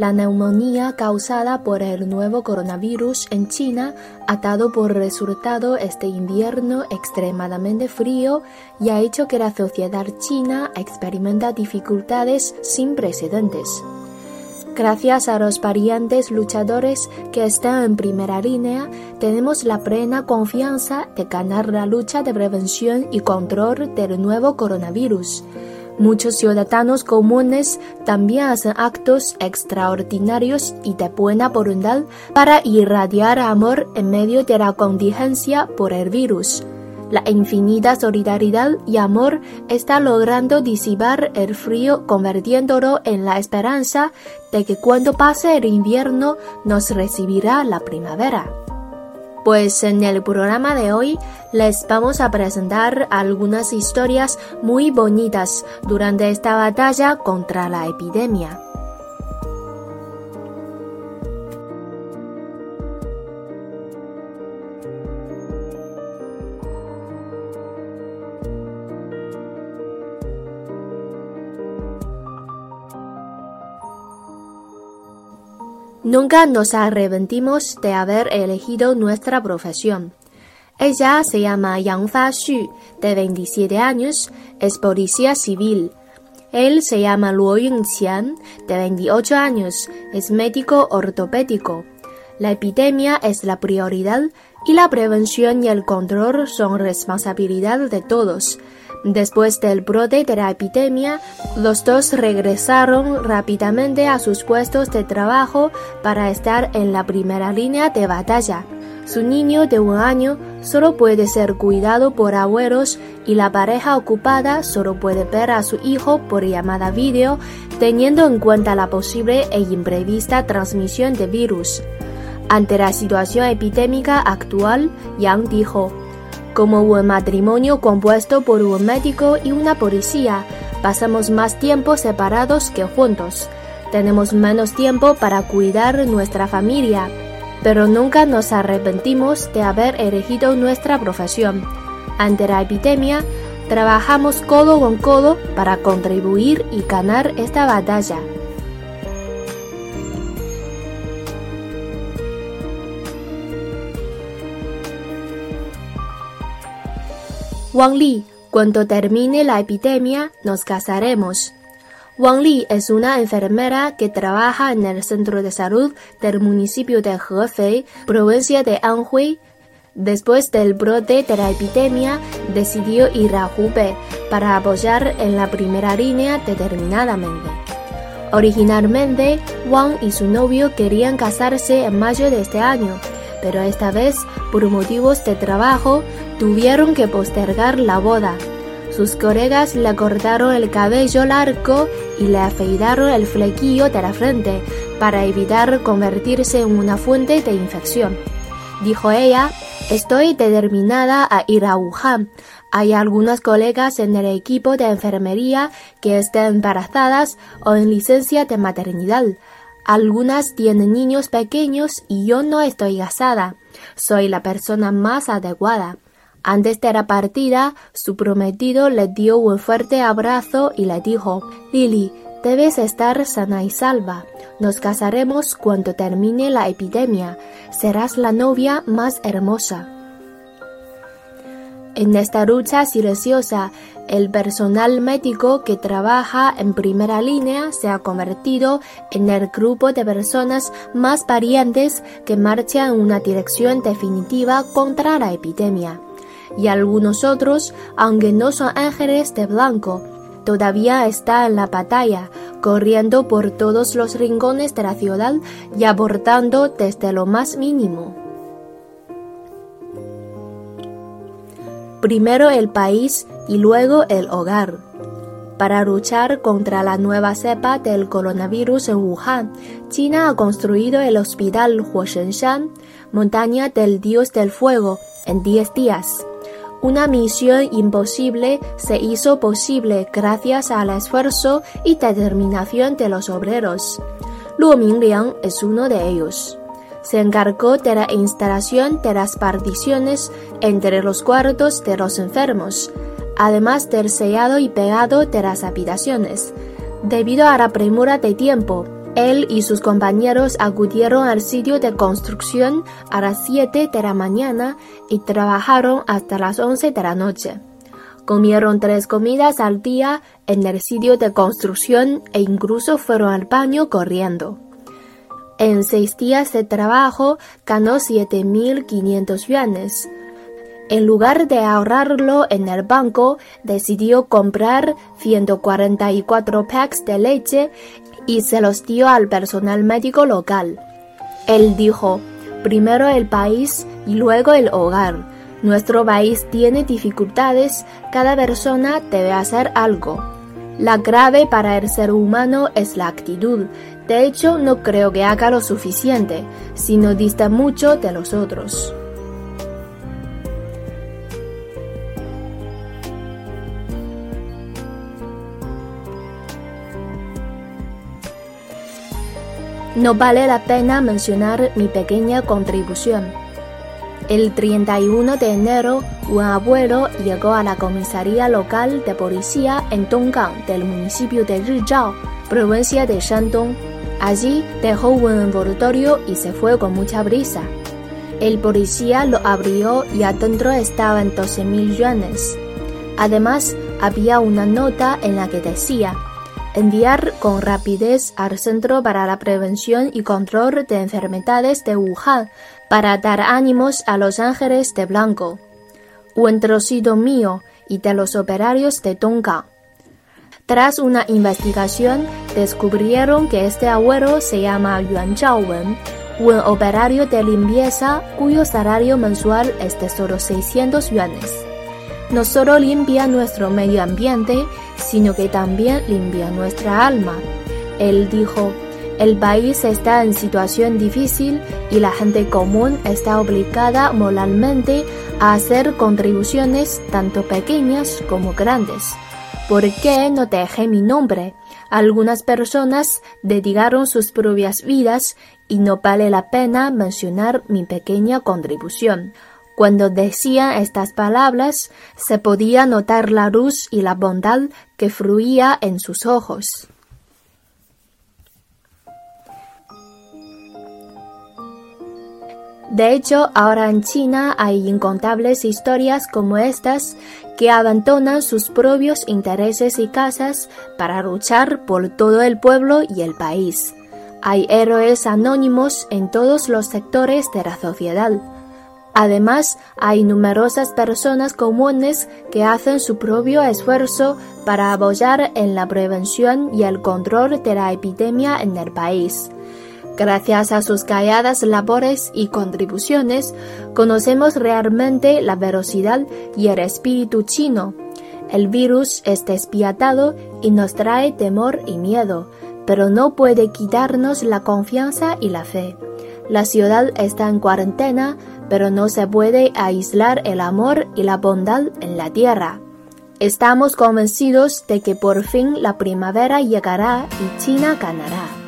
La neumonía causada por el nuevo coronavirus en China ha dado por resultado este invierno extremadamente frío y ha hecho que la sociedad china experimenta dificultades sin precedentes. Gracias a los parientes luchadores que están en primera línea, tenemos la plena confianza de ganar la lucha de prevención y control del nuevo coronavirus. Muchos ciudadanos comunes también hacen actos extraordinarios y de buena voluntad para irradiar amor en medio de la contingencia por el virus. La infinita solidaridad y amor está logrando disipar el frío convirtiéndolo en la esperanza de que cuando pase el invierno nos recibirá la primavera. Pues en el programa de hoy les vamos a presentar algunas historias muy bonitas durante esta batalla contra la epidemia. Nunca nos arrepentimos de haber elegido nuestra profesión. Ella se llama Yang Fa-xu, de 27 años, es policía civil. Él se llama Luo Yunqian, de 28 años, es médico ortopédico. La epidemia es la prioridad y la prevención y el control son responsabilidad de todos. Después del brote de la epidemia, los dos regresaron rápidamente a sus puestos de trabajo para estar en la primera línea de batalla. Su niño de un año solo puede ser cuidado por abuelos y la pareja ocupada solo puede ver a su hijo por llamada vídeo, teniendo en cuenta la posible e imprevista transmisión de virus. Ante la situación epidémica actual, Yang dijo, como un matrimonio compuesto por un médico y una policía, pasamos más tiempo separados que juntos. Tenemos menos tiempo para cuidar nuestra familia, pero nunca nos arrepentimos de haber elegido nuestra profesión. Ante la epidemia, trabajamos codo con codo para contribuir y ganar esta batalla. Wang Li, cuando termine la epidemia, nos casaremos. Wang Li es una enfermera que trabaja en el centro de salud del municipio de Hefei, provincia de Anhui. Después del brote de la epidemia, decidió ir a Hubei para apoyar en la primera línea determinadamente. Originalmente, Wang y su novio querían casarse en mayo de este año, pero esta vez, por motivos de trabajo, tuvieron que postergar la boda. Sus colegas le cortaron el cabello largo y le afeitaron el flequillo de la frente para evitar convertirse en una fuente de infección. Dijo ella, estoy determinada a ir a Wuhan. Hay algunas colegas en el equipo de enfermería que están embarazadas o en licencia de maternidad. Algunas tienen niños pequeños y yo no estoy casada. Soy la persona más adecuada. Antes de la partida, su prometido le dio un fuerte abrazo y le dijo, Lily, debes estar sana y salva. Nos casaremos cuando termine la epidemia. Serás la novia más hermosa. En esta lucha silenciosa, el personal médico que trabaja en primera línea se ha convertido en el grupo de personas más valientes que marcha en una dirección definitiva contra la epidemia. Y algunos otros, aunque no son ángeles de blanco, todavía está en la batalla, corriendo por todos los rincones de la ciudad y abortando desde lo más mínimo. primero el país y luego el hogar. Para luchar contra la nueva cepa del coronavirus en Wuhan, China ha construido el hospital Huoshenshan, montaña del dios del fuego, en 10 días. Una misión imposible se hizo posible gracias al esfuerzo y determinación de los obreros. Luo Mingliang es uno de ellos. Se encargó de la instalación de las particiones entre los cuartos de los enfermos, además del sellado y pegado de las habitaciones. Debido a la premura de tiempo, él y sus compañeros acudieron al sitio de construcción a las 7 de la mañana y trabajaron hasta las 11 de la noche. Comieron tres comidas al día en el sitio de construcción e incluso fueron al baño corriendo. En seis días de trabajo ganó 7.500 yuanes. En lugar de ahorrarlo en el banco, decidió comprar 144 packs de leche y se los dio al personal médico local. Él dijo, primero el país y luego el hogar. Nuestro país tiene dificultades, cada persona debe hacer algo. La grave para el ser humano es la actitud. De hecho, no creo que haga lo suficiente, sino dista mucho de los otros. No vale la pena mencionar mi pequeña contribución. El 31 de enero, un abuelo llegó a la comisaría local de policía en Donggang del municipio de Rizhao, provincia de Shandong. Allí dejó un envoltorio y se fue con mucha brisa. El policía lo abrió y adentro estaban 12 mil yuanes. Además, había una nota en la que decía enviar con rapidez al Centro para la Prevención y Control de Enfermedades de Wuhan para dar ánimos a los ángeles de blanco, un trocito mío y de los operarios de Tonga. Tras una investigación, descubrieron que este abuelo se llama Yuan Zhaowen, un operario de limpieza cuyo salario mensual es de solo 600 yuanes no solo limpia nuestro medio ambiente, sino que también limpia nuestra alma. Él dijo, el país está en situación difícil y la gente común está obligada moralmente a hacer contribuciones tanto pequeñas como grandes. ¿Por qué no dejé mi nombre? Algunas personas dedicaron sus propias vidas y no vale la pena mencionar mi pequeña contribución. Cuando decía estas palabras, se podía notar la luz y la bondad que fluía en sus ojos. De hecho, ahora en China hay incontables historias como estas que abandonan sus propios intereses y casas para luchar por todo el pueblo y el país. Hay héroes anónimos en todos los sectores de la sociedad. Además, hay numerosas personas comunes que hacen su propio esfuerzo para apoyar en la prevención y el control de la epidemia en el país. Gracias a sus calladas labores y contribuciones, conocemos realmente la velocidad y el espíritu chino. El virus es despiadado y nos trae temor y miedo, pero no puede quitarnos la confianza y la fe. La ciudad está en cuarentena, pero no se puede aislar el amor y la bondad en la tierra. Estamos convencidos de que por fin la primavera llegará y China ganará.